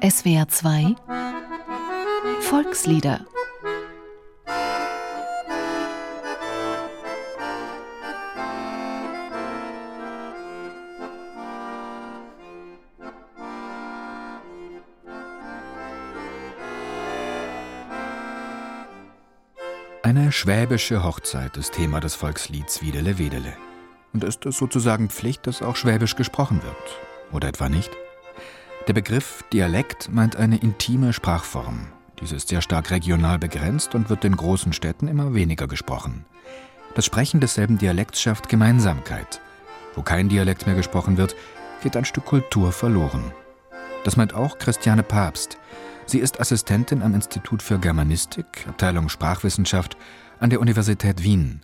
SWR 2 Volkslieder Eine schwäbische Hochzeit ist Thema des Volkslieds Wiedele Wedele. Und ist es sozusagen Pflicht, dass auch schwäbisch gesprochen wird? Oder etwa nicht? Der Begriff Dialekt meint eine intime Sprachform. Diese ist sehr stark regional begrenzt und wird in großen Städten immer weniger gesprochen. Das Sprechen desselben Dialekts schafft Gemeinsamkeit. Wo kein Dialekt mehr gesprochen wird, geht ein Stück Kultur verloren. Das meint auch Christiane Papst. Sie ist Assistentin am Institut für Germanistik, Abteilung Sprachwissenschaft an der Universität Wien.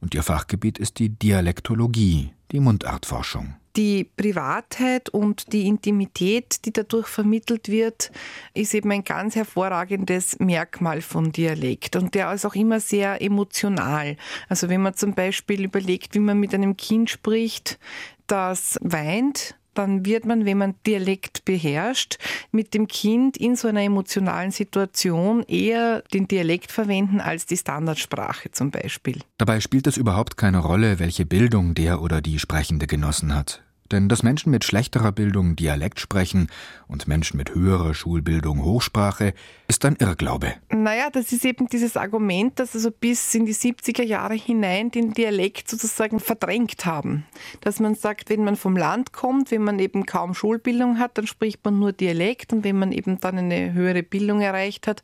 Und ihr Fachgebiet ist die Dialektologie, die Mundartforschung. Die Privatheit und die Intimität, die dadurch vermittelt wird, ist eben ein ganz hervorragendes Merkmal von Dialekt. Und der ist auch immer sehr emotional. Also wenn man zum Beispiel überlegt, wie man mit einem Kind spricht, das weint, dann wird man, wenn man Dialekt beherrscht, mit dem Kind in so einer emotionalen Situation eher den Dialekt verwenden als die Standardsprache zum Beispiel. Dabei spielt es überhaupt keine Rolle, welche Bildung der oder die Sprechende genossen hat. Denn dass Menschen mit schlechterer Bildung Dialekt sprechen und Menschen mit höherer Schulbildung Hochsprache, ist ein Irrglaube. Naja, das ist eben dieses Argument, dass also bis in die 70er Jahre hinein den Dialekt sozusagen verdrängt haben. Dass man sagt, wenn man vom Land kommt, wenn man eben kaum Schulbildung hat, dann spricht man nur Dialekt und wenn man eben dann eine höhere Bildung erreicht hat,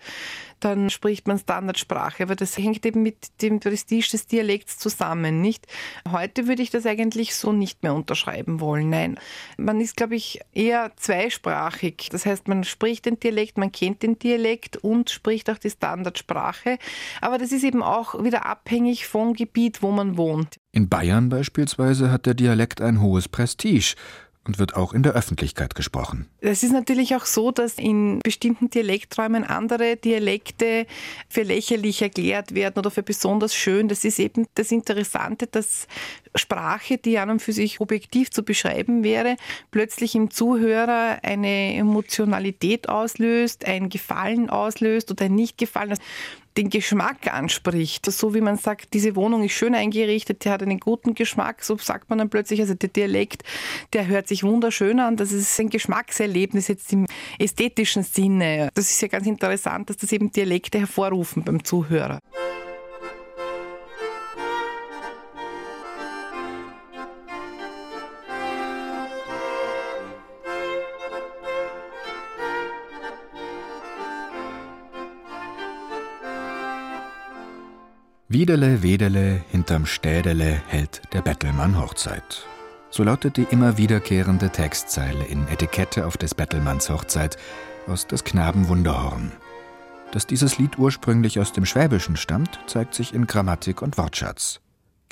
dann spricht man Standardsprache. Aber das hängt eben mit dem Prestige des Dialekts zusammen, nicht? Heute würde ich das eigentlich so nicht mehr unterschreiben wollen. Nein, man ist, glaube ich, eher zweisprachig. Das heißt, man spricht den Dialekt, man kennt den Dialekt und spricht auch die Standardsprache. Aber das ist eben auch wieder abhängig vom Gebiet, wo man wohnt. In Bayern beispielsweise hat der Dialekt ein hohes Prestige und wird auch in der Öffentlichkeit gesprochen. Es ist natürlich auch so, dass in bestimmten Dialekträumen andere Dialekte für lächerlich erklärt werden oder für besonders schön. Das ist eben das Interessante, dass Sprache, die an und für sich objektiv zu beschreiben wäre, plötzlich im Zuhörer eine Emotionalität auslöst, ein Gefallen auslöst oder ein Nicht-Gefallen den Geschmack anspricht. So wie man sagt, diese Wohnung ist schön eingerichtet, die hat einen guten Geschmack, so sagt man dann plötzlich, also der Dialekt, der hört sich wunderschön an, das ist ein Geschmackserlebnis jetzt im ästhetischen Sinne. Das ist ja ganz interessant, dass das eben Dialekte hervorrufen beim Zuhörer. Wiedele, Wedele, hinterm Städele hält der Bettelmann Hochzeit. So lautet die immer wiederkehrende Textzeile in Etikette auf des Bettelmanns Hochzeit aus des Knaben Wunderhorn. Dass dieses Lied ursprünglich aus dem Schwäbischen stammt, zeigt sich in Grammatik und Wortschatz.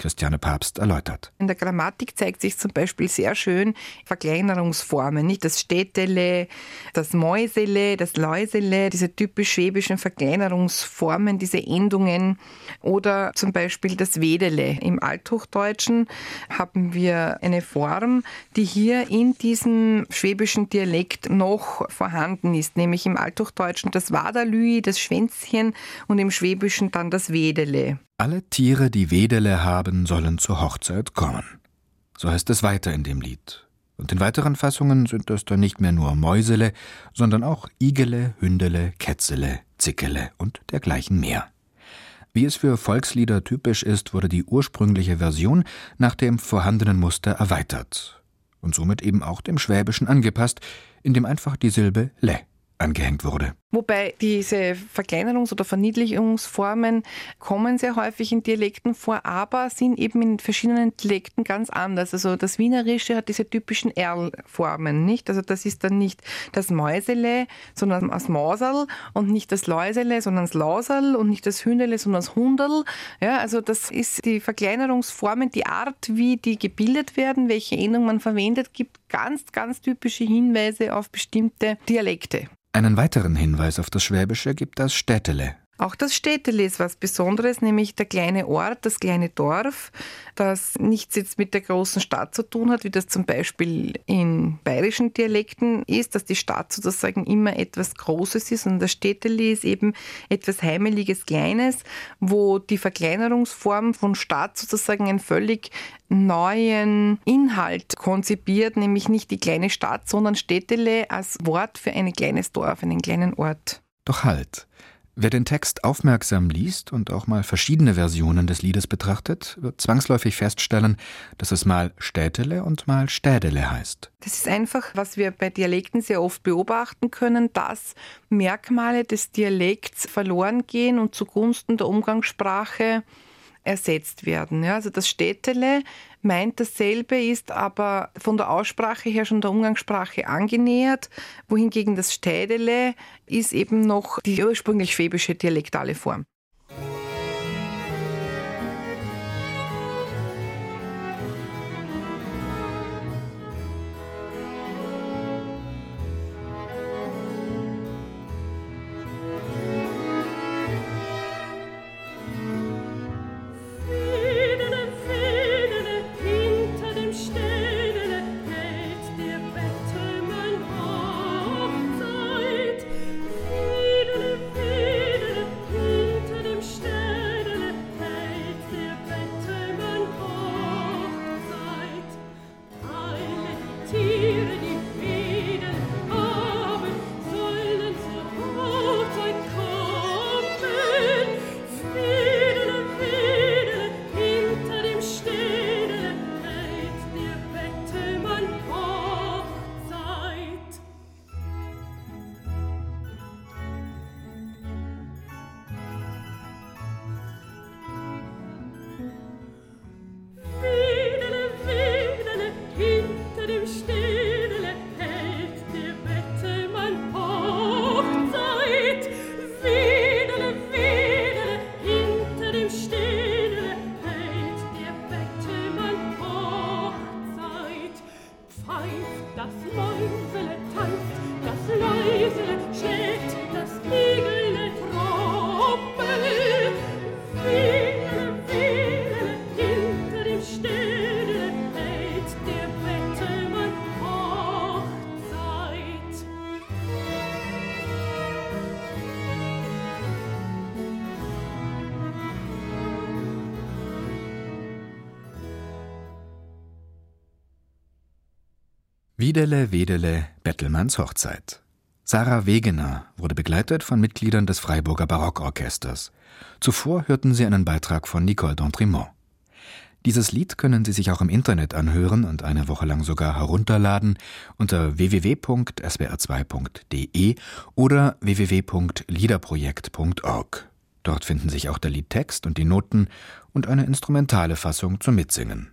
Christiane Papst erläutert. In der Grammatik zeigt sich zum Beispiel sehr schön Verkleinerungsformen, nicht das Städtele, das Mäusele, das Läusele, diese typisch schwäbischen Verkleinerungsformen, diese Endungen oder zum Beispiel das Wedele. Im Althochdeutschen haben wir eine Form, die hier in diesem schwäbischen Dialekt noch vorhanden ist, nämlich im Althochdeutschen das Waderlüi, das Schwänzchen und im Schwäbischen dann das Wedele. Alle Tiere, die Wedele haben, sollen zur Hochzeit kommen. So heißt es weiter in dem Lied. Und in weiteren Fassungen sind das dann nicht mehr nur Mäusele, sondern auch Igele, Hündele, Kätzele, Zickele und dergleichen mehr. Wie es für Volkslieder typisch ist, wurde die ursprüngliche Version nach dem vorhandenen Muster erweitert und somit eben auch dem Schwäbischen angepasst, indem einfach die Silbe le angehängt wurde. Wobei diese Verkleinerungs- oder Verniedlichungsformen kommen sehr häufig in Dialekten vor, aber sind eben in verschiedenen Dialekten ganz anders. Also das Wienerische hat diese typischen Erl-Formen, nicht? Also das ist dann nicht das Mäusele, sondern das Mausel und nicht das Läusele, sondern das Lausel und nicht das Hündele, sondern das Hundel. Ja, also das ist die Verkleinerungsformen, die Art, wie die gebildet werden, welche Endung man verwendet, gibt ganz, ganz typische Hinweise auf bestimmte Dialekte. Einen weiteren Hinweis auf das Schwäbische gibt das Städtele. Auch das Städtele ist was Besonderes, nämlich der kleine Ort, das kleine Dorf, das nichts jetzt mit der großen Stadt zu tun hat, wie das zum Beispiel in bayerischen Dialekten ist, dass die Stadt sozusagen immer etwas Großes ist und das Städtele ist eben etwas Heimeliges, Kleines, wo die Verkleinerungsform von Stadt sozusagen einen völlig neuen Inhalt konzipiert, nämlich nicht die kleine Stadt, sondern Städtele als Wort für ein kleines Dorf, einen kleinen Ort. Doch halt. Wer den Text aufmerksam liest und auch mal verschiedene Versionen des Liedes betrachtet, wird zwangsläufig feststellen, dass es mal Städtele und mal Städele heißt. Das ist einfach, was wir bei Dialekten sehr oft beobachten können, dass Merkmale des Dialekts verloren gehen und zugunsten der Umgangssprache ersetzt werden. Ja, also das Städtele meint dasselbe, ist aber von der Aussprache her schon der Umgangssprache angenähert, wohingegen das Städele ist eben noch die ursprünglich schwäbische dialektale Form. Wiedele, Wedele, Bettelmanns Hochzeit. Sarah Wegener wurde begleitet von Mitgliedern des Freiburger Barockorchesters. Zuvor hörten sie einen Beitrag von Nicole d'Entremont. Dieses Lied können Sie sich auch im Internet anhören und eine Woche lang sogar herunterladen unter www.swr2.de oder www.liederprojekt.org. Dort finden sich auch der Liedtext und die Noten und eine instrumentale Fassung zum Mitsingen.